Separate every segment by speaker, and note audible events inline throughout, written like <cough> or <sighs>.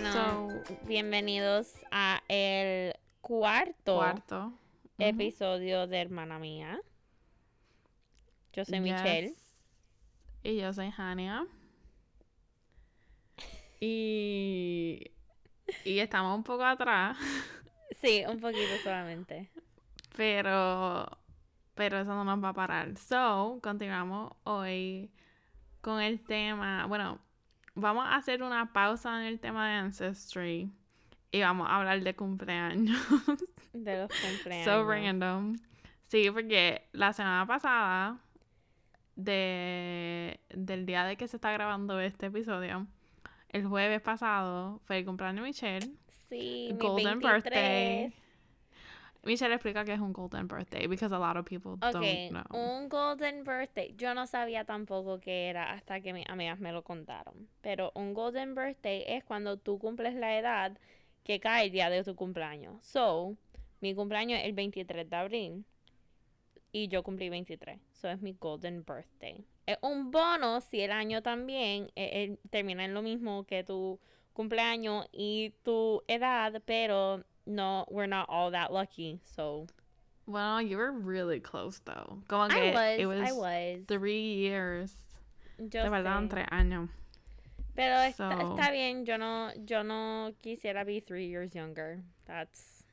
Speaker 1: Bueno, bienvenidos a el cuarto,
Speaker 2: Cuarto.
Speaker 1: episodio de Hermana Mía. Yo soy Michelle.
Speaker 2: Y yo soy Hania. Y. Y estamos un poco atrás. <laughs>
Speaker 1: Sí, un poquito solamente.
Speaker 2: Pero. Pero eso no nos va a parar. So, continuamos hoy con el tema. Bueno, vamos a hacer una pausa en el tema de Ancestry. Y vamos a hablar de cumpleaños. <laughs>
Speaker 1: De los <laughs> cumpleaños.
Speaker 2: So random. Sí, porque la semana pasada, de, del día de que se está grabando este episodio, el jueves pasado fue el cumpleaños de Michelle.
Speaker 1: Sí, mi
Speaker 2: Golden
Speaker 1: 23.
Speaker 2: birthday. Michelle explica que es un golden birthday because a lot of people
Speaker 1: Ok,
Speaker 2: don't know.
Speaker 1: un golden birthday. Yo no sabía tampoco qué era hasta que mis amigas me lo contaron. Pero un golden birthday es cuando tú cumples la edad que cae el día de tu cumpleaños. So, mi cumpleaños es el 23 de abril. Y yo cumplí 23. So, es mi golden birthday. Es un bono si el año también eh, eh, termina en lo mismo que tu cumpleaños y tu edad, pero no, we're not all that lucky. So,
Speaker 2: Well, you were really close though. Como
Speaker 1: I
Speaker 2: que
Speaker 1: was,
Speaker 2: it was,
Speaker 1: I was.
Speaker 2: three years.
Speaker 1: Yo
Speaker 2: de verdad, tres años.
Speaker 1: Pero está,
Speaker 2: So-
Speaker 1: está bien, yo no, yo no quisiera be three years younger. That's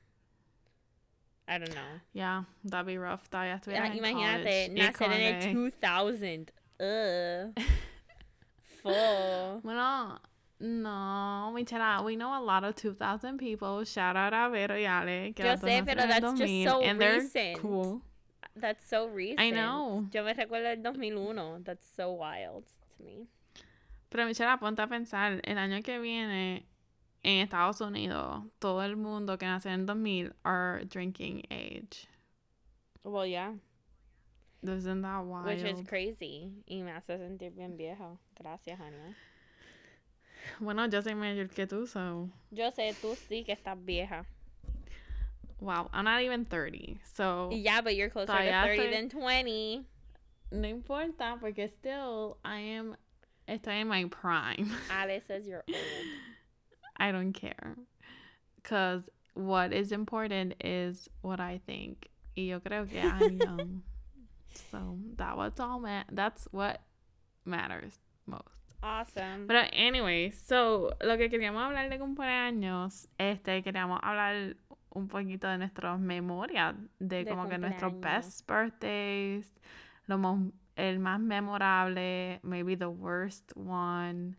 Speaker 1: I don't know.
Speaker 2: Yeah, that'd be rough. Todavía
Speaker 1: Ah,
Speaker 2: estuvieras en
Speaker 1: Imagínate,
Speaker 2: college. Y
Speaker 1: nacer en el 2000. Ugh. <laughs> Full.
Speaker 2: Bueno, no, Michela, we know a lot of 2000 people. Shout out a Vero y Ale. Que
Speaker 1: Yo sé, pero that's just
Speaker 2: 2000,
Speaker 1: so
Speaker 2: and they're
Speaker 1: recent.
Speaker 2: Cool.
Speaker 1: That's so recent.
Speaker 2: I know.
Speaker 1: Yo me recuerdo el 2001. That's so wild to me.
Speaker 2: Pero Michela, ponte a pensar, el año que viene en Estados Unidos, todo el mundo que nació en el 2000 are drinking age.
Speaker 1: Well, yeah.
Speaker 2: Isn't that wild?
Speaker 1: Which is crazy. Y me hace sentir bien vieja. Gracias, Ania.
Speaker 2: Bueno, yo soy mayor que tú, so...
Speaker 1: Yo sé, tú sí que estás vieja.
Speaker 2: Wow, I'm not even 30, so...
Speaker 1: Yeah, but you're closer to
Speaker 2: Todavía
Speaker 1: 30
Speaker 2: estoy-
Speaker 1: than 20.
Speaker 2: No importa, porque still, I am... Estoy en my prime.
Speaker 1: Ale says you're old.
Speaker 2: I don't care. Because what is important is what I think. Y yo creo que I'm <laughs> young. so that was all ma- that's what matters most.
Speaker 1: Awesome.
Speaker 2: Pero anyway, so lo que queríamos hablar de cumpleaños, este, queríamos hablar un poquito de nuestras memorias, de,
Speaker 1: De
Speaker 2: como que nuestros best birthdays, lo mo- el más memorable, maybe the worst one.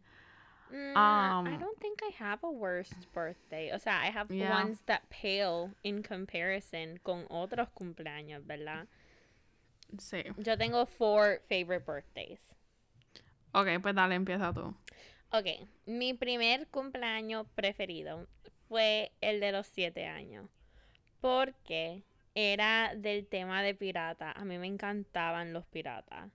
Speaker 1: Mm, I
Speaker 2: um,
Speaker 1: don't think I have a worst birthday. O sea, I have
Speaker 2: Yeah.
Speaker 1: ones that pale in comparison con otros cumpleaños, ¿verdad?
Speaker 2: Sí.
Speaker 1: Yo tengo four favorite birthdays.
Speaker 2: Ok, pues dale, empieza tú.
Speaker 1: Ok, mi primer cumpleaños preferido fue el de los siete años. Porque era del tema de piratas. A mí me encantaban los piratas.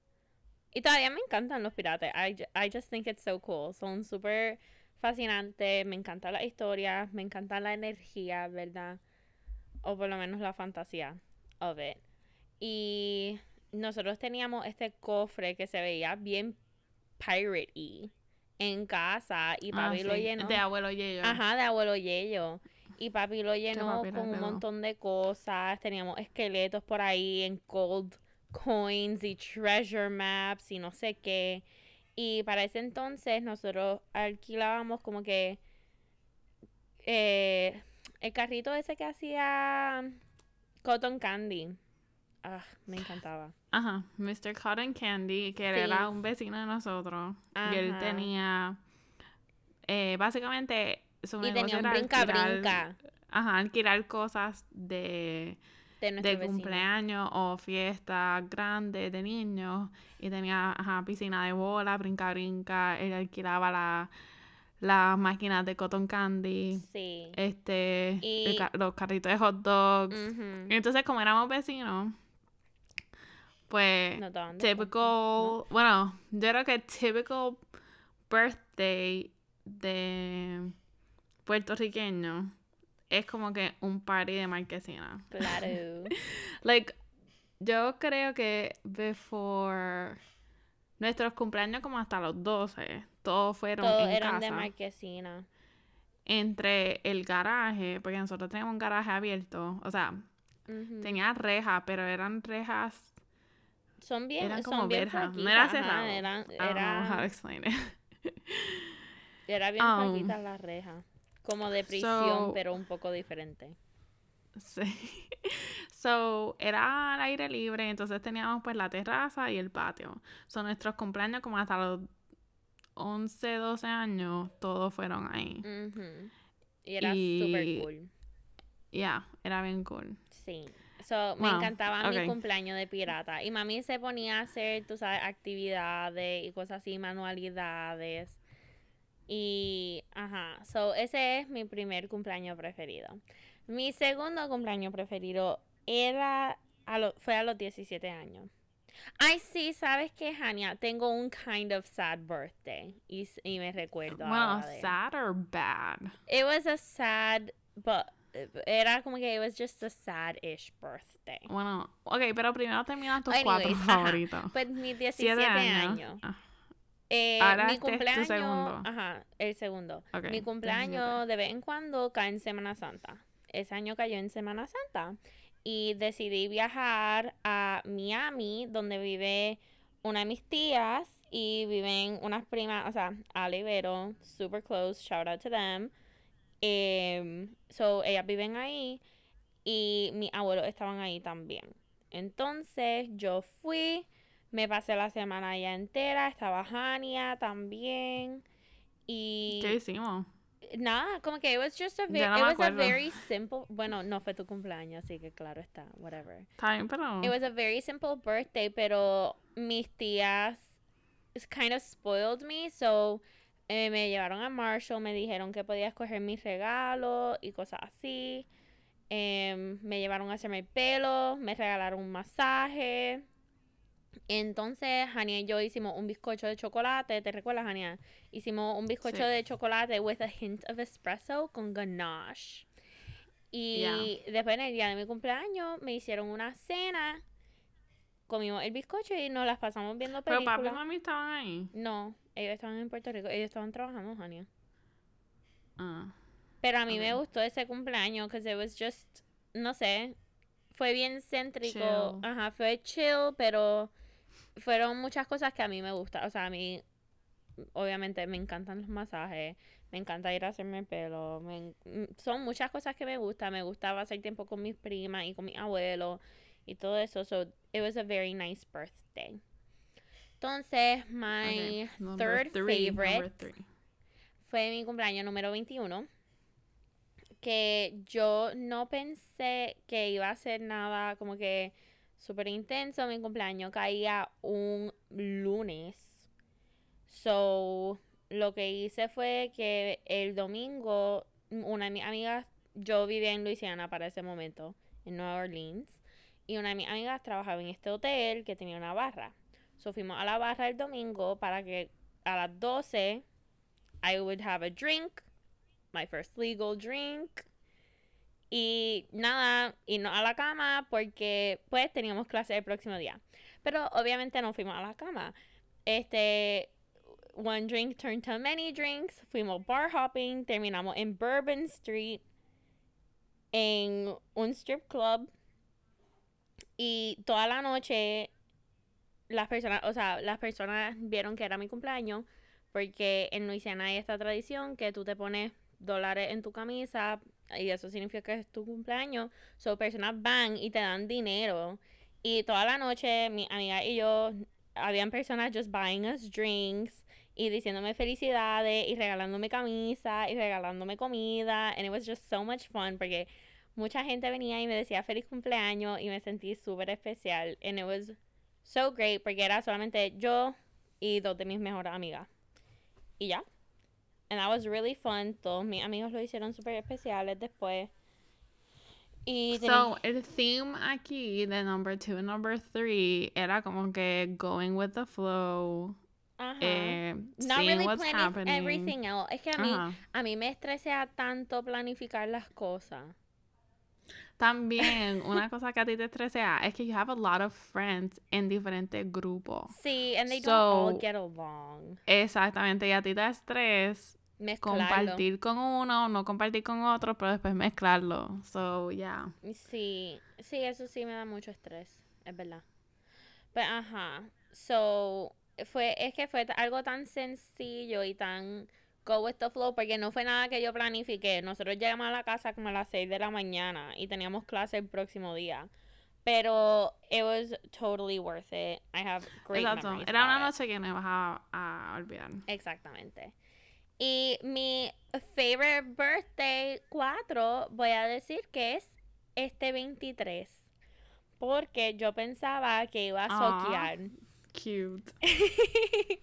Speaker 1: Y todavía me encantan los piratas. I, I just think it's so cool. Son súper fascinantes. Me encanta la historia. Me encanta la energía, ¿verdad? O por lo menos la fantasía of it. Y nosotros teníamos este cofre que se veía bien pirate-y en casa. Y
Speaker 2: Ah,
Speaker 1: papi lo
Speaker 2: sí,
Speaker 1: llenó.
Speaker 2: De abuelo Yeyo.
Speaker 1: Ajá, de abuelo Yello. Y papi lo llenó
Speaker 2: papi
Speaker 1: con un montón de cosas. Teníamos esqueletos por ahí en gold coins y treasure maps y no sé qué. Y para ese entonces nosotros alquilábamos como que eh, el carrito ese que hacía Cotton Candy. Ah, me encantaba.
Speaker 2: Ajá, Mr. Cotton Candy, que
Speaker 1: Sí.
Speaker 2: era un vecino de nosotros. Y él tenía. eh, básicamente, su
Speaker 1: Y
Speaker 2: negocio
Speaker 1: tenía un
Speaker 2: era
Speaker 1: brinca
Speaker 2: alquilar-
Speaker 1: brinca
Speaker 2: Ajá, alquilar cosas de,
Speaker 1: de
Speaker 2: de cumpleaños o fiestas grandes de niños. Y tenía, ajá, piscina de bola, brinca brinca. Él alquilaba la, las máquinas de Cotton Candy.
Speaker 1: Sí.
Speaker 2: Este, el
Speaker 1: Y-
Speaker 2: los carritos de hot dogs. Entonces, como éramos vecinos, pues
Speaker 1: descuento,
Speaker 2: typical, bueno, yo creo que typical birthday de puertorriqueño es como que un party de marquesina.
Speaker 1: Claro. <laughs>
Speaker 2: Like, yo creo que before nuestros cumpleaños como hasta los 12, todos fueron
Speaker 1: Todos
Speaker 2: en
Speaker 1: eran
Speaker 2: casa.
Speaker 1: de marquesina.
Speaker 2: entre el garaje, porque nosotros teníamos un garaje abierto, o sea, tenía rejas, pero eran rejas,
Speaker 1: Son bien,
Speaker 2: eran
Speaker 1: son bien
Speaker 2: no era
Speaker 1: ajá,
Speaker 2: cerrado.
Speaker 1: eran-
Speaker 2: I don't know how to
Speaker 1: era,
Speaker 2: explain it. <laughs>
Speaker 1: era bien
Speaker 2: Um,
Speaker 1: las rejas. Como de prisión,
Speaker 2: so-
Speaker 1: pero un poco diferente.
Speaker 2: Sí. <laughs> So, era al aire libre, entonces teníamos pues la terraza y el patio. Son nuestros cumpleaños como hasta los 11, 12 años, todos fueron ahí.
Speaker 1: Y era
Speaker 2: Y-
Speaker 1: súper cool.
Speaker 2: Ya, era bien cool.
Speaker 1: Sí. So, me
Speaker 2: Wow,
Speaker 1: encantaba mi cumpleaños de pirata. Y mami se ponía a hacer, tú sabes, actividades y cosas así, manualidades. Y, ajá. So, ese es mi primer cumpleaños preferido. Mi segundo cumpleaños preferido era a lo- fue a los 17 años. Ay, sí, ¿sabes qué, Hania? Tengo un kind of sad birthday. Y, me recuerdo de-
Speaker 2: sad or bad?
Speaker 1: It was a sad, but era como que it was just a sad-ish birthday.
Speaker 2: Bueno, ok, pero primero termina tus
Speaker 1: Anyways,
Speaker 2: cuatro
Speaker 1: ajá.
Speaker 2: favoritos. <laughs>
Speaker 1: Pues mis 17
Speaker 2: Siete
Speaker 1: años.
Speaker 2: Ah,
Speaker 1: Eh,
Speaker 2: Ahora
Speaker 1: mi
Speaker 2: este es tu
Speaker 1: cumpleaños,
Speaker 2: segundo.
Speaker 1: ajá, el segundo. mi cumpleaños de vez en cuando cae en Semana Santa. Ese año cayó en Semana Santa. Y decidí viajar a Miami, donde vive una de mis tías y viven unas primas, o sea, Ale y Vero, super close, shout out to them. Em, so, ellas viven ahí y mis abuelos estaban ahí también. Entonces, yo fui, me pasé la semana allá entera, estaba Hania también. Y
Speaker 2: ¿Qué hicimos?
Speaker 1: nada, como que it was just a, ve-
Speaker 2: Ya no
Speaker 1: it was a very simple, bueno, no fue tu cumpleaños, así que claro está, whatever.
Speaker 2: Bien, pero...
Speaker 1: It was a very simple birthday, pero mis tías kind of spoiled me, so eh, me llevaron a Marshall, me dijeron que podía escoger mis regalos y cosas así. Em, me llevaron a hacerme el pelo, me regalaron un masaje. Entonces, Hania y yo hicimos un bizcocho de chocolate, ¿te recuerdas, Hania? Hicimos un bizcocho
Speaker 2: Sí.
Speaker 1: de chocolate with a hint of espresso con ganache. Y
Speaker 2: Yeah.
Speaker 1: después en el día de mi cumpleaños me hicieron una cena, comimos el bizcocho y nos las pasamos viendo
Speaker 2: Pero
Speaker 1: películas.
Speaker 2: papi y mami estaban ahí.
Speaker 1: No, ellos estaban en Puerto Rico, ellos estaban trabajando, Hania.
Speaker 2: Ah.
Speaker 1: Pero a mí me gustó ese cumpleaños because it was just, no sé, fue bien céntrico,
Speaker 2: Chill.
Speaker 1: ajá, fue chill, pero fueron muchas cosas que a mí me gustan, o sea, a mí obviamente me encantan los masajes, me encanta ir a hacerme el pelo, me son muchas cosas que me gustan, me gustaba hacer tiempo con mis primas y con mis abuelos y todo eso, so it was a very nice birthday. Entonces, my
Speaker 2: Ok, number
Speaker 1: third
Speaker 2: three,
Speaker 1: favorite fue mi cumpleaños número 21. Que yo no pensé que iba a ser nada como que súper intenso. Mi cumpleaños caía un lunes. So, lo que hice fue que el domingo, una de mis amigas, yo vivía en Luisiana para ese momento, en Nueva Orleans. Y una de mis amigas trabajaba en este hotel que tenía una barra. So, fuimos a la barra el domingo para que a las 12 I would have a drink, my first legal drink. Y nada, irnos a la cama porque pues teníamos clase el próximo día. Pero obviamente no fuimos a la cama. Este, one drink turned to many drinks. Fuimos bar hopping, terminamos en Bourbon Street, en un strip club. Y toda la noche las personas, o sea, las personas vieron que era mi cumpleaños porque en Luisiana hay esta tradición que tú te pones dólares en tu camisa y eso significa que es tu cumpleaños. So, personas van y te dan dinero. Y toda la noche, mi amiga y yo, habían personas just buying us drinks y diciéndome felicidades y regalándome camisa y regalándome comida. And it was just so much fun porque mucha gente venía y me decía feliz cumpleaños y me sentí súper especial. And it was so great porque era solamente yo y dos de mis mejores amigas. Y ya. And that was really fun. Todos mis amigos lo hicieron súper especiales después. Y
Speaker 2: So, el theme aquí de number two and number three era como que going with the flow,
Speaker 1: Ajá.
Speaker 2: eh,
Speaker 1: Not
Speaker 2: seeing
Speaker 1: really
Speaker 2: what's happening.
Speaker 1: everything else. Es que a mí,
Speaker 2: Ajá.
Speaker 1: a mí me estresea tanto planificar las cosas.
Speaker 2: También, una cosa que a ti te estresea es que you have a lot of friends en diferentes grupos.
Speaker 1: Sí, and they don't all get along.
Speaker 2: Exactamente, y a ti te da estrés
Speaker 1: Mezclarlo.
Speaker 2: compartir con uno, no compartir con otro, pero después mezclarlo. So, yeah.
Speaker 1: Sí, sí, eso sí me da mucho estrés, es verdad. Pues, ajá. So, fue, es que fue algo tan sencillo y tan go with the flow, porque no fue nada que yo planifiqué. Nosotros llegamos a la casa como a las 6 de la mañana y teníamos clase el próximo día. Pero it was totally worth it. I have great
Speaker 2: Exacto.
Speaker 1: memories
Speaker 2: Era una noche que no vas a, a olvidar.
Speaker 1: Exactamente. Y mi favorite birthday 4, voy a decir que es este 23. Porque yo pensaba que iba a
Speaker 2: Aw.
Speaker 1: soquear.
Speaker 2: Cute. <laughs>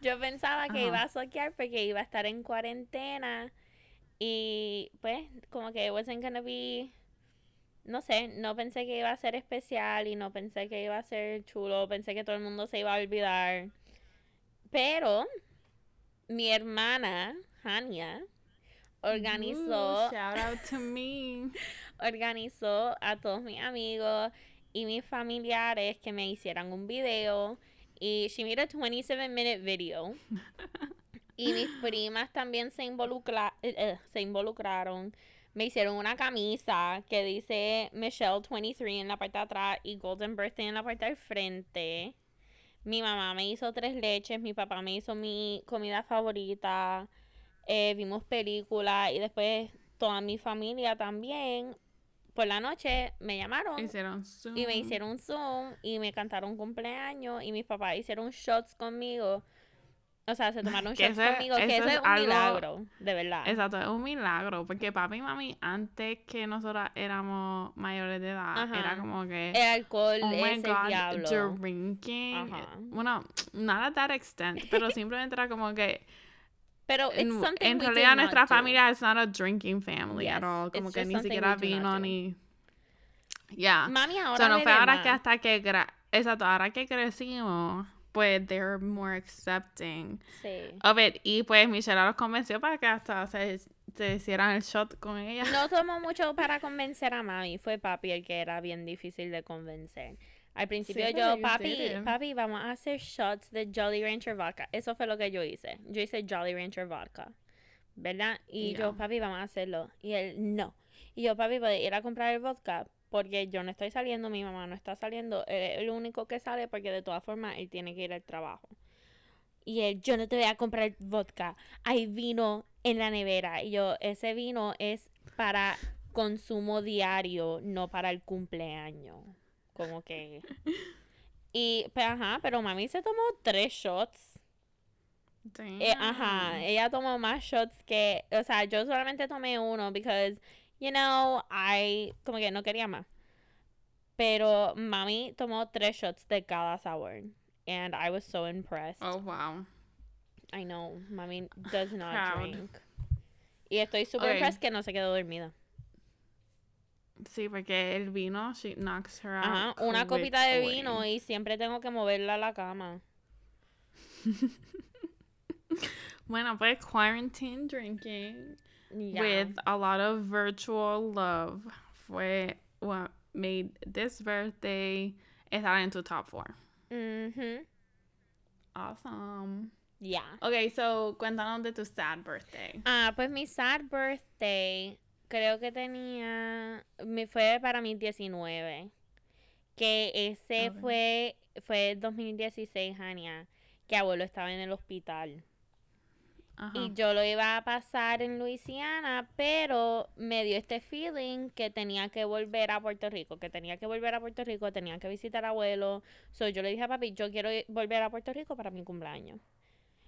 Speaker 1: yo pensaba que
Speaker 2: Ajá.
Speaker 1: iba a soquear porque iba a estar en cuarentena. Y pues, como que it wasn't gonna be. No sé, no pensé que iba a ser especial y no pensé que iba a ser chulo. Pensé que todo el mundo se iba a olvidar. Pero mi hermana, Hania, organizó
Speaker 2: Ooh, shout out to <laughs> me.
Speaker 1: organizó a todos mis amigos y mis familiares que me hicieran un video y she made a 27 minute video. <laughs> Y mis primas también se involucra eh, eh, se involucraron. Me hicieron una camisa que dice Michelle 23 en la parte de atrás y Golden Birthday en la parte del frente. Mi mamá me hizo tres leches mi papá me hizo mi comida favorita eh, vimos películas y después toda mi familia también por la noche me llamaron
Speaker 2: Hicieron Zoom.
Speaker 1: y me hicieron Zoom y me cantaron cumpleaños y mis papás hicieron shots conmigo. O sea, se tomaron shots
Speaker 2: ese-
Speaker 1: conmigo, que
Speaker 2: eso es
Speaker 1: un
Speaker 2: algo-
Speaker 1: milagro, de verdad.
Speaker 2: Exacto, es un milagro. Porque papi y mami, antes que nosotras éramos mayores de edad,
Speaker 1: Ajá.
Speaker 2: era como que.
Speaker 1: El alcohol
Speaker 2: Oh
Speaker 1: es el diablo.
Speaker 2: drinking.
Speaker 1: Ajá.
Speaker 2: Bueno, at that extent, pero <laughs> simplemente era como que
Speaker 1: Pero it's
Speaker 2: en,
Speaker 1: something
Speaker 2: en realidad nuestra familia es not a drinking family at
Speaker 1: Yes,
Speaker 2: all. Como que ni siquiera vino ni. Yeah.
Speaker 1: Mami ahora
Speaker 2: So, no
Speaker 1: bebe
Speaker 2: fue ahora que hasta que. gra- Exacto, ahora que crecimos, pues they're more accepting
Speaker 1: Sí.
Speaker 2: of it. Y pues Michelle los convenció para que hasta se, se hicieran el shot con ella.
Speaker 1: No tomó mucho para convencer a mami, fue papi el que era bien difícil de convencer. Al principio yo, papi, papi, vamos a hacer shots de Jolly Rancher Vodka. Eso fue lo que yo hice. Yo hice Jolly Rancher Vodka. ¿Verdad? Y yo, papi, vamos a hacerlo. Y él, no. Y yo, papi, puedes ir a comprar el vodka. Porque yo no estoy saliendo, mi mamá no está saliendo. Él es el único que sale porque de todas formas él tiene que ir al trabajo. Y él, yo no te voy a comprar vodka. Hay vino en la nevera. Y yo, ese vino es para consumo diario, no para el cumpleaños. Como que. Y, pues, ajá, pero mami se tomó tres shots. Eh, ajá, ella tomó más shots que, o sea, yo solamente tomé uno because, you know, I como que no quería más. Pero mami tomó tres shots de cada sour. And I was so impressed.
Speaker 2: Oh, wow.
Speaker 1: I know, mami does not
Speaker 2: Proud.
Speaker 1: drink. Y estoy super
Speaker 2: Okay.
Speaker 1: impressed que no se quedó dormida.
Speaker 2: Sí, porque el vino, she knocks her out.
Speaker 1: Ajá, una copita de vino y siempre tengo que moverla a la cama. <laughs>
Speaker 2: Bueno, pues quarantine drinking with a lot of virtual love fue what made this birthday estar en tu top four.
Speaker 1: Mhm.
Speaker 2: Awesome.
Speaker 1: Ya.
Speaker 2: Okay, so cuéntanos de tu sad birthday.
Speaker 1: Ah, pues mi sad birthday, creo que tenía, me fue para mis 19. Que ese
Speaker 2: Ok.
Speaker 1: fue, fue 2016, Hania, que abuelo estaba en el hospital.
Speaker 2: Ajá.
Speaker 1: Y yo lo iba a pasar en Luisiana, pero me dio este feeling que tenía que volver a Puerto Rico, que tenía que volver a Puerto Rico, tenía que visitar a abuelo. So, yo le dije a papi, yo quiero volver a Puerto Rico para mi cumpleaños.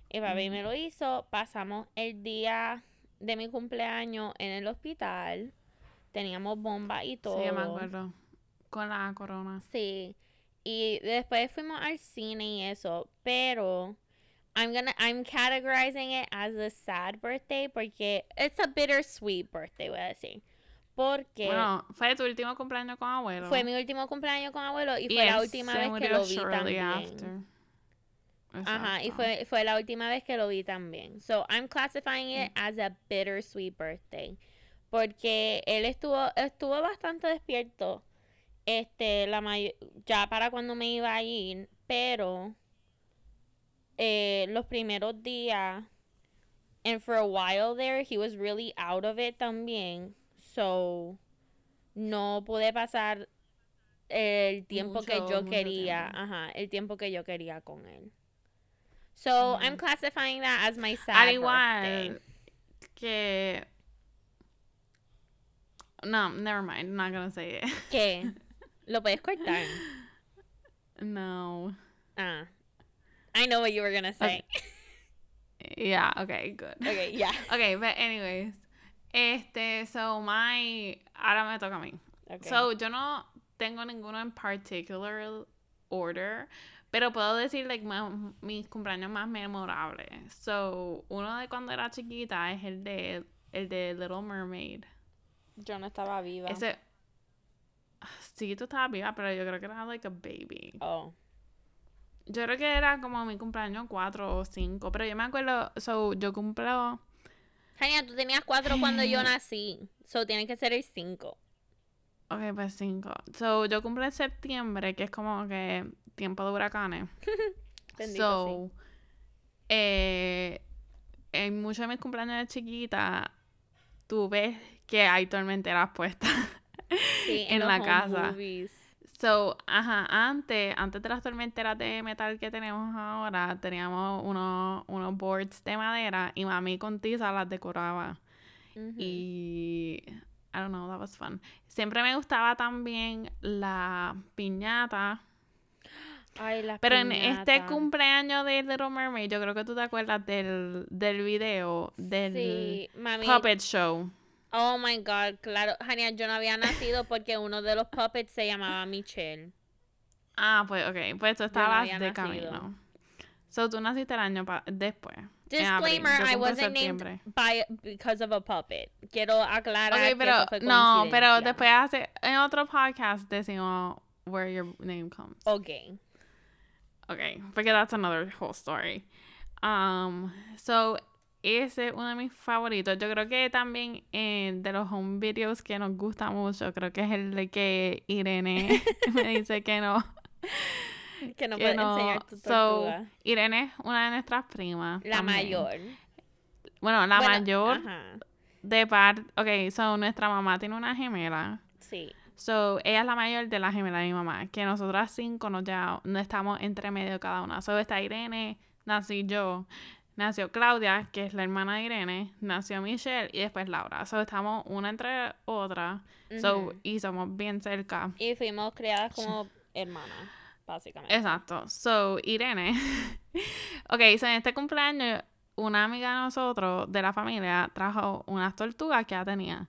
Speaker 1: Y papi me lo hizo, pasamos el día de mi cumpleaños en el hospital, teníamos bomba y todo.
Speaker 2: Sí, me acuerdo. Con la corona.
Speaker 1: Sí. Y después fuimos al cine y eso, pero I'm gonna I'm categorizing it as a sad birthday porque it's a bittersweet birthday, voy a decir. Porque
Speaker 2: Bueno, fue tu último cumpleaños con abuelo.
Speaker 1: fue mi último cumpleaños con abuelo y fue la última vez que lo vi también.
Speaker 2: after.
Speaker 1: Ajá, y fue, fue la última vez que lo vi también. So, I'm classifying it as a bittersweet birthday. Porque él estuvo, estuvo bastante despierto. Este, la ya para cuando me iba a ir. Pero eh, los primeros días And for a while there, he was really out of it también. So, no pude pasar el tiempo que yo quería.
Speaker 2: tiempo.
Speaker 1: Ajá, el tiempo que yo quería con él. So, I'm
Speaker 2: Mm.
Speaker 1: classifying that as my sad
Speaker 2: Al
Speaker 1: birthday.
Speaker 2: igual que. No, never mind. I'm not gonna say it.
Speaker 1: ¿Qué? <laughs> ¿Lo puedes cortar?
Speaker 2: no.
Speaker 1: Ah. I know what you were gonna say.
Speaker 2: Yeah, okay, good.
Speaker 1: Okay, yeah. <laughs>
Speaker 2: Okay, but anyways. Este, so my. Ahora me toca a mí.
Speaker 1: Okay.
Speaker 2: So, yo no tengo ninguno en particular order, pero puedo decir like más- mis cumpleaños más memorables. So, uno de cuando era chiquita es el de el de Little Mermaid.
Speaker 1: yo no estaba viva.
Speaker 2: Ese Sí, tú estabas viva, pero yo creo que era like a baby.
Speaker 1: Oh.
Speaker 2: Yo creo que era como mi cumpleaños 4 o 5, pero yo me acuerdo, so yo cumplo
Speaker 1: Tania, tú tenías cuatro cuando yo <sighs> nací. So, tiene que ser el cinco.
Speaker 2: Ok, pues 5. So, yo cumplo en septiembre, que es como que tiempo de huracanes. <laughs>
Speaker 1: Bendito,
Speaker 2: so, eh, en muchos de mis cumpleaños de chiquita, tú ves que hay tormenteras puestas.
Speaker 1: Sí, <laughs>
Speaker 2: en la casa.
Speaker 1: movies.
Speaker 2: So, ajá, antes, antes de las tormenteras de metal que tenemos ahora, teníamos unos, unos boards de madera y mami con tiza las decoraba. Y I don't know, that was fun. Siempre me gustaba también la piñata.
Speaker 1: Ay, las
Speaker 2: Pero en este cumpleaños de Little Mermaid, yo creo que tú te acuerdas del, del video del
Speaker 1: Sí, mami.
Speaker 2: puppet show.
Speaker 1: Oh my god, claro. Jania, yo no había nacido porque uno de los puppets se llamaba Michelle.
Speaker 2: Ah, pues ok, pues tú estabas de
Speaker 1: nacido.
Speaker 2: camino. So tú naciste el año pa- después.
Speaker 1: Disclaimer, I wasn't named by because of a puppet. Quiero aclarar
Speaker 2: Ok,
Speaker 1: que
Speaker 2: pero
Speaker 1: eso fue
Speaker 2: no, pero después hace en otro podcast decimos where your name comes.
Speaker 1: Okay.
Speaker 2: Okay, porque that's another whole story. Um, so ese es uno de mis favoritos. Yo creo que también eh, de los home videos que nos gusta mucho, creo que es el de que Irene <laughs> me dice que no.
Speaker 1: Que no
Speaker 2: que
Speaker 1: puedes
Speaker 2: no.
Speaker 1: enseñar tu
Speaker 2: So,
Speaker 1: tortuga.
Speaker 2: Irene es una de nuestras primas.
Speaker 1: La
Speaker 2: también.
Speaker 1: mayor.
Speaker 2: Bueno, la
Speaker 1: Bueno,
Speaker 2: mayor
Speaker 1: Ajá.
Speaker 2: de par. Ok, so nuestra mamá tiene una gemela.
Speaker 1: Sí.
Speaker 2: So, ella es la mayor de la gemela de mi mamá, que nosotras cinco nos ya no estamos entre medio cada una. So, está Irene, nací yo, nació Claudia, que es la hermana de Irene, nació Michelle y después Laura. So, estamos una entre otra. So, y somos bien cerca.
Speaker 1: Y fuimos criadas como hermanas, básicamente.
Speaker 2: Exacto. So, Irene. <laughs> ok, so en este cumpleaños, una amiga de nosotros, de la familia, trajo unas tortugas que ya tenía.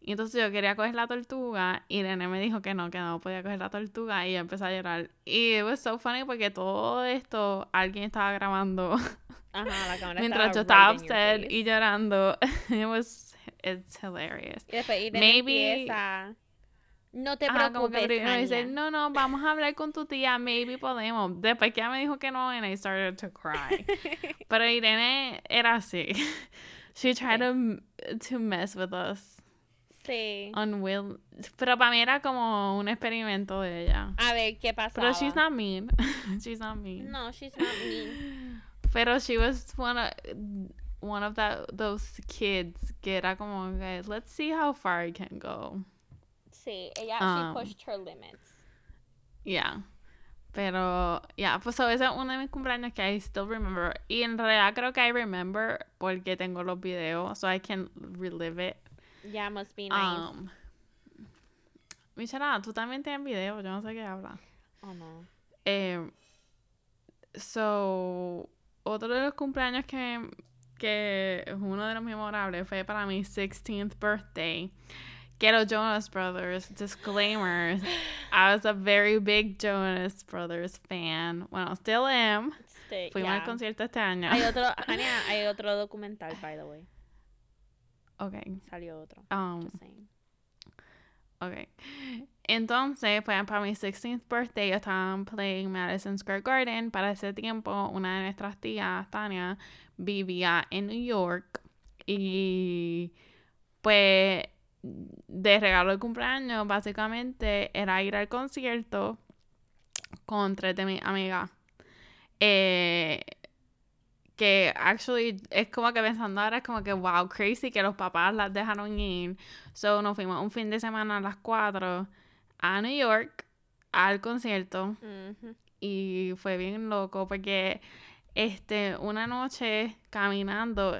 Speaker 2: Y entonces yo quería coger la tortuga. y Irene me dijo que no, que no podía coger la tortuga. Y yo empecé a llorar. Y it was so funny porque todo esto alguien estaba grabando <laughs>
Speaker 1: Ajá, la cámara
Speaker 2: mientras yo
Speaker 1: estaba right
Speaker 2: upset y llorando. <laughs> It was, it's hilarious.
Speaker 1: Y después Irene
Speaker 2: Maybe-
Speaker 1: empieza, No te
Speaker 2: Ajá, como que
Speaker 1: preocupes,
Speaker 2: dice,
Speaker 1: Ania".
Speaker 2: no, no, vamos a hablar con tu tía, maybe podemos. Después que ella me dijo que no, and I started to cry. <laughs> Pero Irene era así. She tried to, to mess with us.
Speaker 1: Sí.
Speaker 2: Unwill. Pero para mí era como un experimento de ella.
Speaker 1: A ver, ¿qué pasaba?
Speaker 2: Pero she's not mean. <laughs> she's not mean.
Speaker 1: No, she's not mean. <sighs>
Speaker 2: Pero she was one of, one of that, those kids que era como, okay, let's see how far I can go.
Speaker 1: Sí, ella,
Speaker 2: Um,
Speaker 1: she pushed her limits.
Speaker 2: Yeah. Pero, yeah, pues so ese es uno de mis cumpleaños que I still remember. Y en realidad creo que I remember porque tengo los videos, so I can relive it.
Speaker 1: Yeah, must be nice.
Speaker 2: Um, Michelle, tú también tienes videos, yo no sé qué habla.
Speaker 1: oh, no.
Speaker 2: Eh, so, otro de los cumpleaños que, que es uno de los memorables fue para mi 16th birthday. Los Jonas Brothers, disclaimer, I was a very big Jonas Brothers fan. Bueno, still am.
Speaker 1: Este,
Speaker 2: Fuimos
Speaker 1: yeah.
Speaker 2: al concierto este año.
Speaker 1: Hay otro, <laughs> Ania, hay otro documental, by the way.
Speaker 2: Ok.
Speaker 1: Salió otro.
Speaker 2: Um,
Speaker 1: Just saying.
Speaker 2: Ok. Entonces, pues para mi 16th birthday, estaban playing Madison Square Garden. Para ese tiempo, una de nuestras tías, Tania, vivía en New York. Y pues, de regalo de cumpleaños, básicamente era ir al concierto con tres de mis amigas. Eh, que actually es como que pensando ahora es como que wow, crazy que los papás las dejaron ir. So nos fuimos un fin de semana a las 4 a New York al concierto y fue bien loco porque este una noche caminando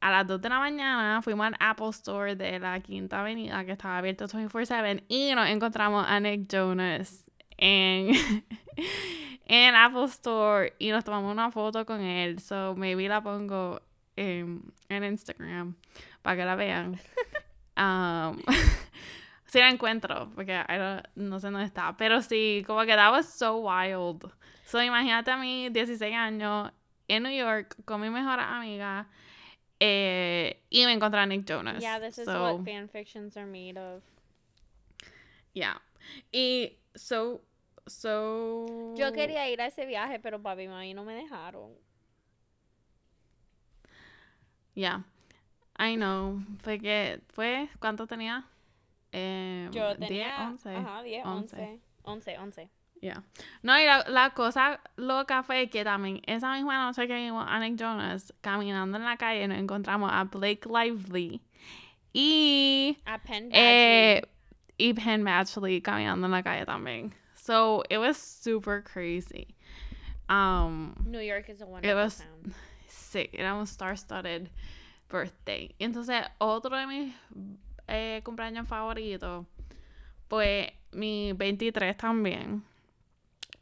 Speaker 2: a las 2 de la mañana fuimos al Apple Store de la Quinta Avenida que estaba abierto 24/7 y nos encontramos a Nick Jonas en <laughs> en Apple Store y nos tomamos una foto con él. So maybe la pongo en, en Instagram para que la vean. <laughs> Um, <laughs> si la encuentro, porque I don't- no sé dónde está. Pero sí, como que that was so wild. So imagínate a mí, 16 años, en New York, con mi mejor amiga. eh, y me encontré a Nick Jonas.
Speaker 1: Yeah, this is
Speaker 2: So,
Speaker 1: what fan fictions are made of.
Speaker 2: Yeah. Y so, so.
Speaker 1: Yo quería ir a ese viaje, pero papi y mami no me dejaron.
Speaker 2: Yeah. I know. Fue que, fue, ¿cuánto tenía? Eh,
Speaker 1: Yo
Speaker 2: 10,
Speaker 1: tenía
Speaker 2: 11.
Speaker 1: Ajá, 10,
Speaker 2: 11.
Speaker 1: 11. 11, 11.
Speaker 2: Yeah. No, y la, la cosa loca fue que también esa misma noche que vimos a Nick Jonas caminando en la calle nos encontramos a Blake Lively y
Speaker 1: A Penn
Speaker 2: eh, y Penn Badgley caminando en la calle también. So it was super crazy. Um,
Speaker 1: New York is a wonderful
Speaker 2: was-
Speaker 1: town.
Speaker 2: sí, era un star-studded birthday. Y entonces, otro de mis eh, cumpleaños favoritos, pues mi 23 también.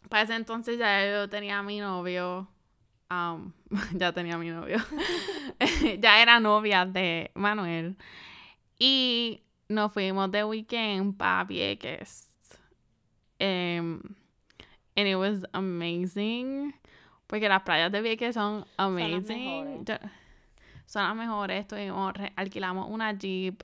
Speaker 2: Para ese entonces ya yo tenía a mi novio. um, <laughs> ya tenía a mi novio. <laughs> <laughs> ya era novia de Manuel. Y nos fuimos de weekend para Vieques. Um, and it was amazing. Porque las playas de Vieques son amazing.
Speaker 1: mejores.
Speaker 2: Yo- son las mejores. Estuvimos, alquilamos una Jeep.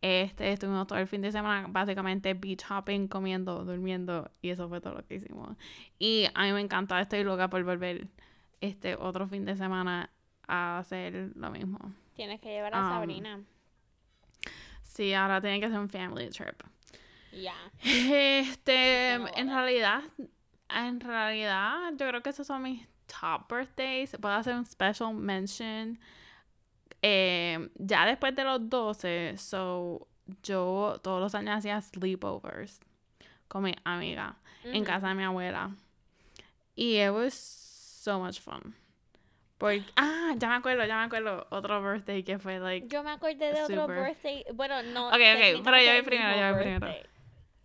Speaker 2: Este, estuvimos todo el fin de semana básicamente beach hopping, comiendo, durmiendo y eso fue todo lo que hicimos. Y a mí me encanta, estoy loca por volver este otro fin de semana a hacer lo mismo.
Speaker 1: Tienes que llevar a
Speaker 2: Um,
Speaker 1: Sabrina.
Speaker 2: Sí, ahora tiene que ser un family trip.
Speaker 1: Ya.
Speaker 2: Este, en realidad, en realidad, yo creo que esos son mis top birthdays. Puedo hacer un special mention. Eh, ya después de los 12, so, yo todos los años hacía sleepovers con mi amiga en
Speaker 1: Ujú.
Speaker 2: casa de mi abuela. Y it was so much fun. Porque, <gasps> ah, ya me acuerdo, ya me acuerdo. Otro birthday que fue like.
Speaker 1: Yo me acordé de otro birthday. Bueno, no.
Speaker 2: Ok, ok, pero yo voy primero, yo voy primero.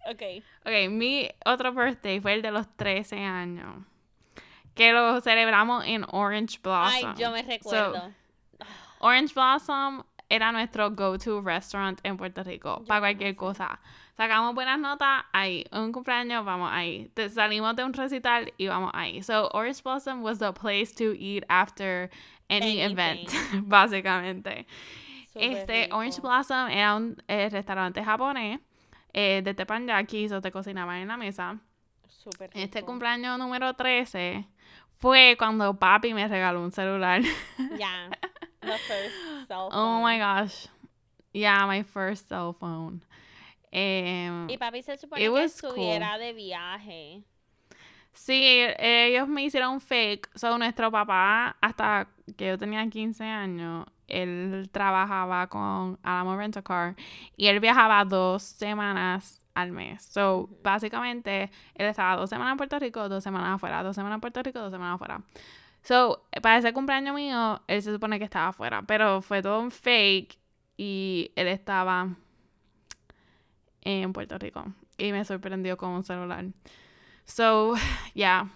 Speaker 1: Ok.
Speaker 2: Ok, mi otro birthday fue el de los 13 años. Que lo celebramos en Orange Blossom.
Speaker 1: Ay, yo me recuerdo.
Speaker 2: Orange Blossom era nuestro go-to restaurant en Puerto Rico.
Speaker 1: Yo
Speaker 2: para cualquier cosa. Sacamos buenas notas ahí. Un cumpleaños, vamos ahí. Te- salimos de un recital y vamos ahí. So, Orange Blossom was the place to eat after any event, <laughs> básicamente. Este,
Speaker 1: rico.
Speaker 2: Orange Blossom era un eh, restaurante japonés eh, de teppanyaki, o te cocinaban en la mesa.
Speaker 1: Súper
Speaker 2: Este
Speaker 1: rico.
Speaker 2: cumpleaños número 13 fue cuando papi me regaló un celular. <laughs>
Speaker 1: Ya. The first cell
Speaker 2: oh my gosh. Yeah, my first cell phone. Em,
Speaker 1: Y papi se supone que
Speaker 2: was cool.
Speaker 1: estuviera de viaje.
Speaker 2: Sí, ellos me hicieron fake. So, nuestro papá, hasta que yo tenía 15 años, él trabajaba con Alamo Rent a Car y él viajaba dos semanas al mes. So, básicamente, él estaba dos semanas en Puerto Rico, dos semanas afuera, dos semanas en Puerto Rico, dos semanas afuera. So, para ese cumpleaños mío, él se supone que estaba afuera, pero fue todo un fake y él estaba en Puerto Rico y me sorprendió con un celular. So, <laughs> yeah,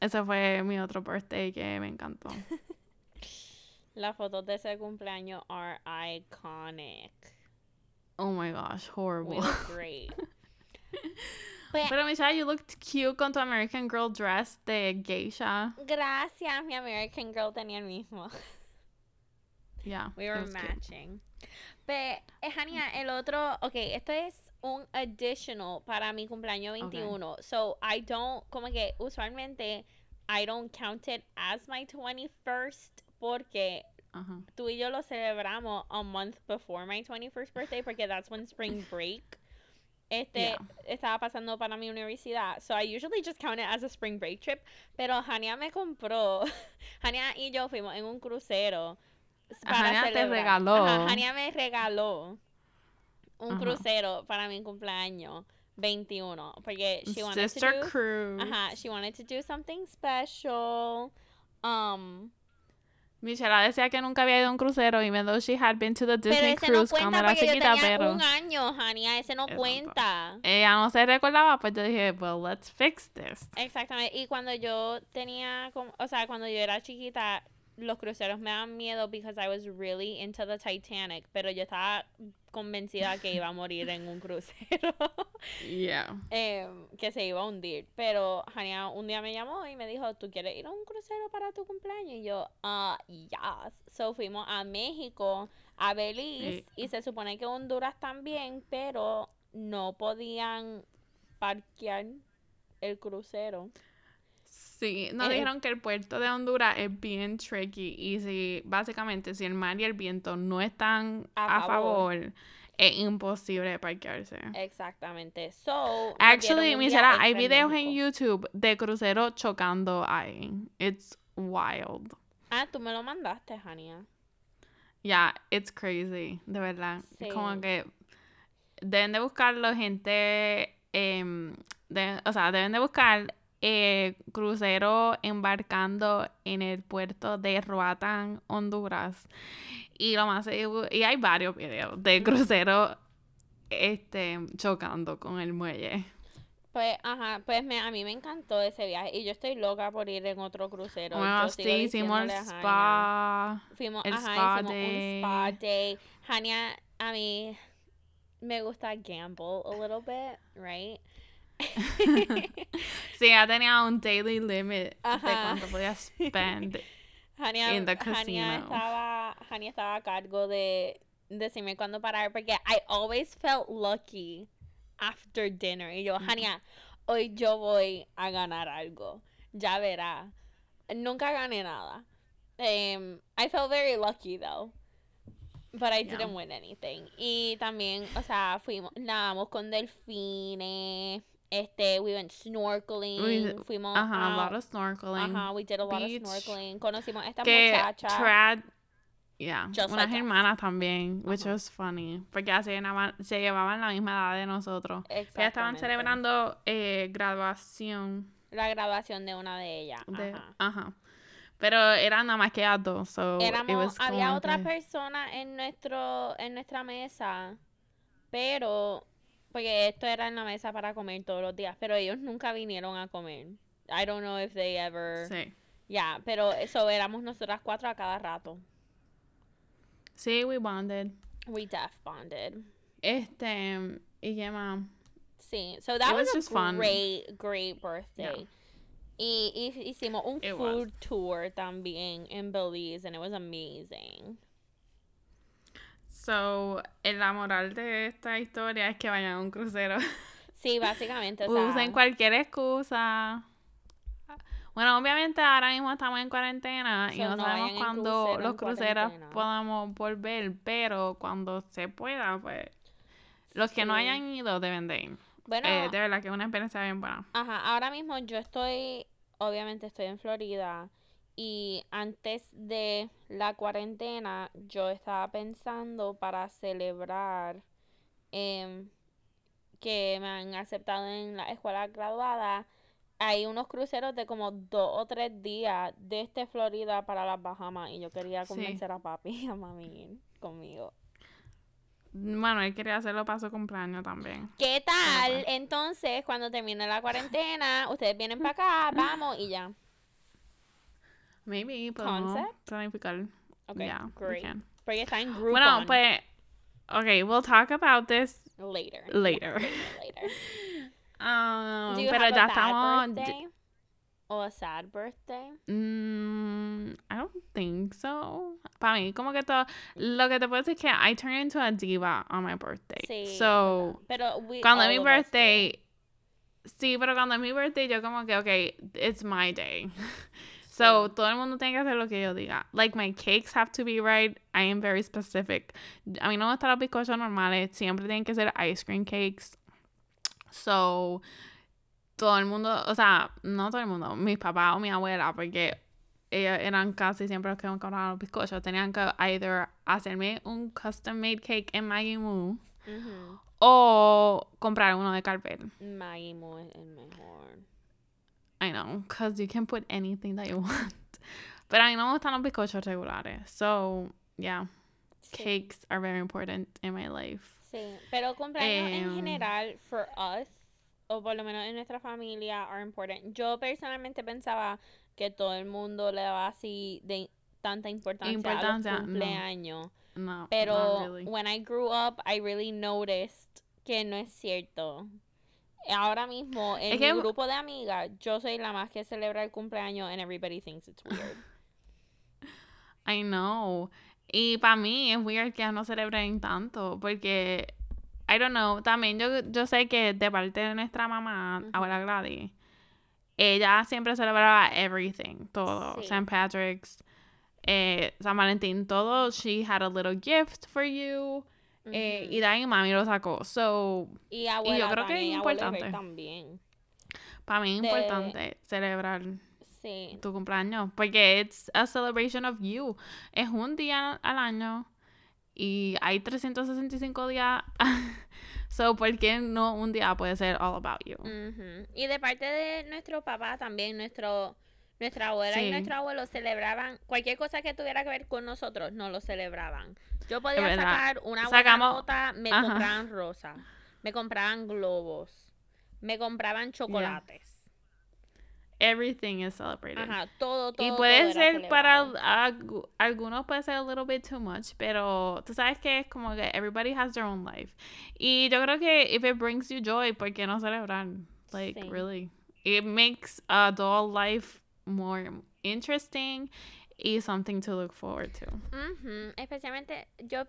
Speaker 2: ese fue mi otro birthday que me encantó. <laughs>
Speaker 1: Las fotos de ese cumpleaños are iconic.
Speaker 2: Oh my gosh,
Speaker 1: We
Speaker 2: horrible.
Speaker 1: look <laughs> great. Pues,
Speaker 2: Pero Michelle, you looked cute con tu American Girl dress de geisha.
Speaker 1: gracias, mi American Girl tenía el mismo.
Speaker 2: Yeah,
Speaker 1: We were
Speaker 2: was cute.
Speaker 1: matching. Pero, eh, Jania, el otro, ok, esto es un additional para mi cumpleaños 21. So, I don't, como que usualmente, I don't count it as my 21st porque
Speaker 2: Ajá.
Speaker 1: tú y yo lo celebramos a month before my 21st birthday porque that's when spring <sighs> break este estaba pasando para mi universidad. So I usually just count it as a spring break trip. Pero Hania me compró. <laughs> Hania y yo fuimos en un crucero.
Speaker 2: Para Hania te regaló.
Speaker 1: Hania me regaló un crucero para mi cumpleaños. 21 porque she wanted
Speaker 2: Sister
Speaker 1: to do,
Speaker 2: cruise.
Speaker 1: Ajá, she wanted to do something special. Um
Speaker 2: Michelle decía que nunca había ido a un crucero y me though she had been to the Disney
Speaker 1: pero
Speaker 2: cruise
Speaker 1: no
Speaker 2: cuando era chiquita,
Speaker 1: yo
Speaker 2: pero
Speaker 1: un año, Hania, ese no cuenta.
Speaker 2: Ella no se recordaba, pues yo dije, well, let's fix this.
Speaker 1: Exactamente. Y cuando yo tenía, o sea, cuando yo era chiquita, los cruceros me dan miedo because I was really into the Titanic, pero yo estaba convencida que iba a morir en un crucero.
Speaker 2: yeah.
Speaker 1: Em, que se iba a hundir. Pero Hania un día me llamó y me dijo, ¿tú quieres ir a un crucero para tu cumpleaños? Y yo, ah, uh, yes. So fuimos a México, a Belice, y se supone que Honduras también, pero no podían parquear el crucero.
Speaker 2: Sí, nos eh, dijeron que el puerto de Honduras es bien tricky y si básicamente si el mar y el viento no están a, favor. es imposible parquearse.
Speaker 1: Exactamente. So,
Speaker 2: Actually, Michelle, hay videos en YouTube de crucero chocando ahí. It's wild.
Speaker 1: Ah, tú me lo mandaste, Hania.
Speaker 2: Yeah, it's crazy, de verdad. Como que deben de buscarlo gente, eh, o sea, deben de buscar eh, crucero embarcando en el puerto de Roatán, Honduras. Y lo más y hay varios videos de crucero este chocando con el muelle.
Speaker 1: Pues, ajá, pues me, a mí me encantó ese viaje y yo estoy loca por ir en otro crucero.
Speaker 2: Bueno, sí, hicimos el spa.
Speaker 1: Fuimos, ajá, hicimos un spa day. Hania, a mí me gusta gamble a little bit, right? <laughs>
Speaker 2: sí, ya tenía un daily limit de cuánto podía spend <laughs>
Speaker 1: in the casino. estaba, estaba a cargo de decirme cuándo parar porque I always felt lucky after dinner. Y yo, Hania, hoy yo voy a ganar algo. Ya verá. Nunca gané nada. Um, I felt very lucky though. But I didn't win anything. Y también, o sea, fuimos, nadamos con delfines. Este, we went snorkeling, we, fuimos
Speaker 2: ajá, a lot of snorkeling.
Speaker 1: Ajá, we did a lot of snorkeling. Conocimos a esta que muchacha.
Speaker 2: Trad, yeah, Just unas like hermanas también, which was funny, porque se, llenaban, se llevaban la misma edad de nosotros. Ya estaban celebrando eh, graduación.
Speaker 1: La graduación de una de ellas. ajá.
Speaker 2: ajá. Pero era nada más que a dos, so
Speaker 1: Éramos, había otra persona en nuestro en nuestra mesa, pero porque esto era en la mesa para comer todos los días, pero ellos nunca vinieron a comer. I don't know if they ever.
Speaker 2: Sí.
Speaker 1: Ya, pero eso éramos nosotras cuatro a cada rato.
Speaker 2: Sí, we bonded.
Speaker 1: We def bonded.
Speaker 2: Este, y qué más.
Speaker 1: Sí, so that was, a great, great birthday. Y, y, hicimos un food tour también en Belize and it was amazing.
Speaker 2: So, la moral de esta historia es que vayan a un crucero.
Speaker 1: Sí, básicamente. <laughs>
Speaker 2: Usen cualquier excusa. Bueno, obviamente ahora mismo estamos en cuarentena y no, sabemos cuándo los cruceros podamos volver, pero cuando se pueda, pues los que no hayan ido deben de ir. Bueno, eh, de verdad que es una experiencia bien buena.
Speaker 1: Ajá, ahora mismo yo estoy, obviamente estoy en Florida y antes de la cuarentena, yo estaba pensando para celebrar em, que me han aceptado en la escuela graduada. Hay unos cruceros de como dos o tres días desde Florida para las Bahamas y yo quería convencer a papi y a mami conmigo.
Speaker 2: Bueno, él quería hacerlo para su cumpleaños también.
Speaker 1: ¿Qué tal? Entonces, cuando termine la cuarentena, ustedes vienen para acá, vamos y ya.
Speaker 2: Maybe, podemos planificar.
Speaker 1: Okay, yeah, great. We can. Porque está en Groupon.
Speaker 2: Bueno, pues, okay, we'll talk about this
Speaker 1: later.
Speaker 2: Later.
Speaker 1: later. <laughs>
Speaker 2: um,
Speaker 1: Do you
Speaker 2: pero
Speaker 1: have
Speaker 2: ya
Speaker 1: a bad
Speaker 2: estamos.
Speaker 1: Birthday? Or a sad birthday?
Speaker 2: Mm, I don't think so. Para mí, como que todo. Lo que te puedo decir es que I turn into a diva on my birthday. Sí. So,
Speaker 1: pero we,
Speaker 2: cuando es mi birthday. Sí, pero cuando es mi birthday, yo como que, okay, it's my day. <laughs> So, todo el mundo tiene que hacer lo que yo diga. Like, my cakes have to be right. I am very specific. A mí no me gustan los bizcochos normales. Siempre tienen que ser ice cream cakes. So, todo el mundo, o sea, no todo el mundo, mis papás o mi abuela, porque ellos eran casi siempre los que me compraban los bizcochos, tenían que either hacerme un custom made cake en Maggie Moo
Speaker 1: Ujú.
Speaker 2: o comprar uno de carpet.
Speaker 1: Maggie Moo es el mejor.
Speaker 2: I know, because you can put anything that you <laughs> want. But I know no gustan los bizcochos regulares. So, yeah,
Speaker 1: Sí.
Speaker 2: cakes are very important in my life.
Speaker 1: Sí, pero cumpleaños en general, for us, o por lo menos en nuestra familia, are important. Yo personalmente pensaba que todo el mundo le daba así de tanta importancia,
Speaker 2: Importancia,
Speaker 1: a
Speaker 2: no.
Speaker 1: los cumpleaños.
Speaker 2: No,
Speaker 1: Pero
Speaker 2: not really.
Speaker 1: when I grew up, I really noticed que no es cierto. Ahora mismo, en
Speaker 2: Es
Speaker 1: mi
Speaker 2: que-
Speaker 1: grupo de amigas, yo soy la más que celebra el cumpleaños and everybody thinks it's weird. <sighs>
Speaker 2: I know. Y para mí es weird que no celebren tanto, porque, I don't know, también yo, yo sé que de parte de nuestra mamá,
Speaker 1: Ujú.
Speaker 2: abuela Gladys, ella siempre celebraba everything, todo,
Speaker 1: Sí.
Speaker 2: St. Patrick's, eh, San Valentín, todo, she had a little gift for you, eh,
Speaker 1: Ujú.
Speaker 2: y ahí mami lo sacó, so,
Speaker 1: y abuela
Speaker 2: creo que es importante.
Speaker 1: también.
Speaker 2: para mí es
Speaker 1: De-
Speaker 2: importante celebrar
Speaker 1: Sí.
Speaker 2: tu cumpleaños, porque it's a celebration of you. Es un día al año y hay 365 días. <laughs> so, ¿por qué no un día puede ser all about you?
Speaker 1: Y de parte de nuestro papá también, nuestro, nuestra abuela y nuestro abuelo celebraban cualquier cosa que tuviera que ver con nosotros, no lo celebraban. Yo podía sacar una buena nota, me
Speaker 2: Ajá.
Speaker 1: compraban rosas, me compraban globos, me compraban chocolates.
Speaker 2: Everything is celebrated.
Speaker 1: Ajá, todo, todo.
Speaker 2: Y puede ser para algunos puede ser a little bit too much, pero tú sabes que es como que everybody has their own life. Y yo creo que if it brings you joy, ¿por qué no celebrar? Like
Speaker 1: Sí.
Speaker 2: really. It makes a dull life more interesting y something to look forward to.
Speaker 1: Ujú, Especialmente yo,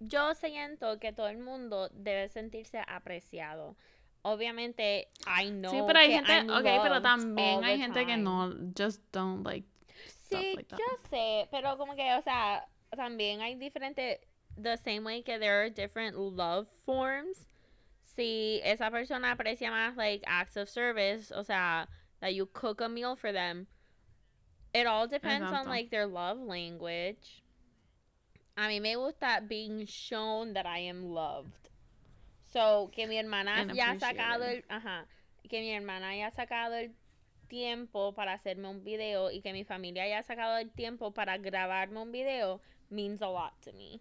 Speaker 1: yo siento que todo el mundo debe sentirse apreciado. Obviamente, I know
Speaker 2: sí, pero hay gente,
Speaker 1: I'm
Speaker 2: okay, pero también hay gente que no just don't like stuff
Speaker 1: Sí,
Speaker 2: like that.
Speaker 1: yo sé, pero como que, o sea, también hay diferentes, the same way que there are different love forms. Si esa persona aprecia más, like, acts of service, o sea, that you cook a meal for them, it all depends on, like, their love language. A mí me gusta being shown that I am loved. So, que mi hermana
Speaker 2: And
Speaker 1: ya ha sacado el, ajá, que mi hermana haya sacado el tiempo para hacerme un video y que mi familia haya sacado el tiempo para grabarme un video means a lot to me.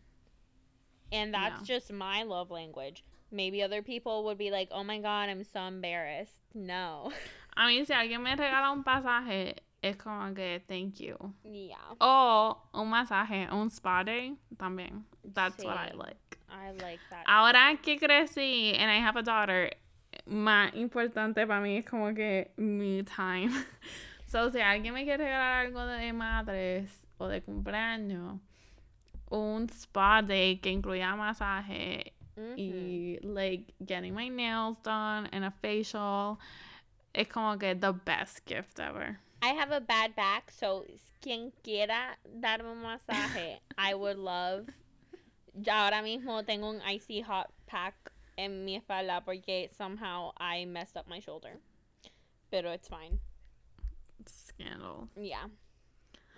Speaker 1: And that's just my love language. Maybe other people would be like, "Oh my god, I'm so embarrassed." No. <laughs>
Speaker 2: A mí si alguien me regala un pasaje, es como que thank you.
Speaker 1: yeah.
Speaker 2: O un masaje, un spa day también. That's what I
Speaker 1: Sí.
Speaker 2: like.
Speaker 1: I like that.
Speaker 2: Ahora que crecí and I have a daughter, más importante para mí es como que me time. <laughs> So, si alguien me quiere regalar algo de madres o de cumpleaños, un spa day que incluya masaje
Speaker 1: Mhm.
Speaker 2: y like getting my nails done and a facial, es como que the best gift ever.
Speaker 1: I have a bad back, so quien quiera darme un masaje, I would love. Ya ahora mismo tengo un icy hot pack en mi espalda porque somehow I messed up my shoulder. Pero it's fine.
Speaker 2: Scandal.
Speaker 1: Yeah.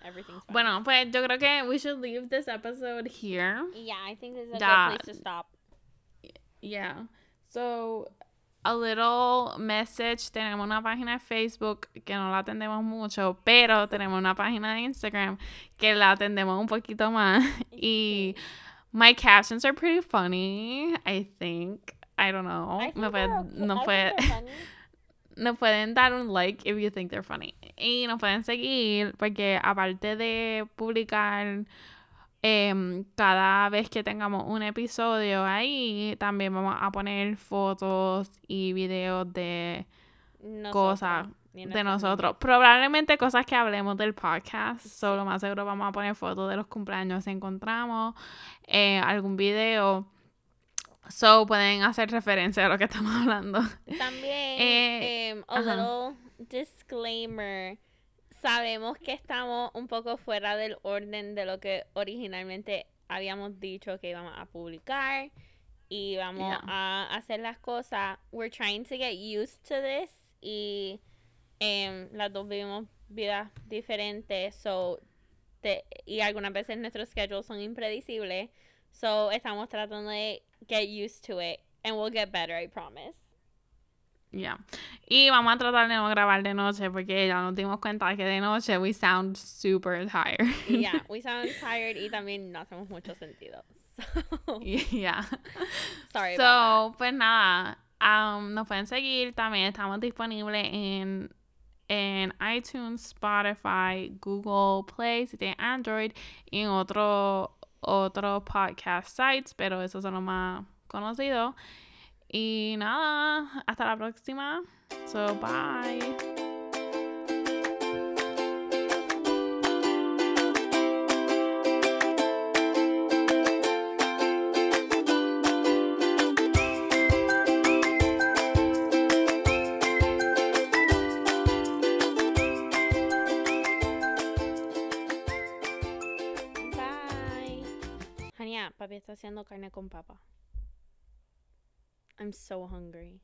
Speaker 1: Everything's fine.
Speaker 2: Bueno, pues yo creo que we should leave this episode here.
Speaker 1: Yeah, I think this is a
Speaker 2: Ya.
Speaker 1: good place to stop.
Speaker 2: Yeah. So, a little message. Tenemos una página de Facebook que no la atendemos mucho, pero tenemos una página de Instagram que la atendemos un poquito más. <laughs> Y my captions are pretty funny, I think. I don't know.
Speaker 1: I
Speaker 2: Me puede- no puede- <laughs> nos pueden dar un like if you think they're funny. Y nos pueden seguir porque aparte de publicar em, cada vez que tengamos un episodio ahí, también vamos a poner fotos y videos de cosas
Speaker 1: Nosotros,
Speaker 2: de nosotros. Probablemente cosas que hablemos del podcast. Solo más seguro vamos a poner fotos de los cumpleaños si encontramos eh, algún video. So pueden hacer referencia a lo que estamos <laughs> hablando.
Speaker 1: También,
Speaker 2: Eh,
Speaker 1: em, a little disclaimer. Sabemos que estamos un poco fuera del orden de lo que originalmente habíamos dicho que íbamos a publicar. y vamos
Speaker 2: Yeah.
Speaker 1: a hacer las cosas. We're trying to get used to this y em, las dos vivimos vidas diferentes, so te- y algunas veces nuestros schedules son impredecibles, so estamos tratando de get used to it and we'll get better, I promise.
Speaker 2: Yeah. Y vamos a tratar de no grabar de noche porque ya nos dimos cuenta que de noche we sound super tired.
Speaker 1: Yeah, we <laughs> sound tired y también no hacemos mucho sentido. <laughs> So,
Speaker 2: yeah.
Speaker 1: sorry about
Speaker 2: So, pues nada, um, nos pueden seguir. También estamos disponibles en, en iTunes, Spotify, Google Play, si tienen Android, y en otro, otros podcast sites, pero esos son los más conocidos. Y nada, hasta la próxima. So, bye.
Speaker 1: papi está haciendo carne con papa. I'm so hungry.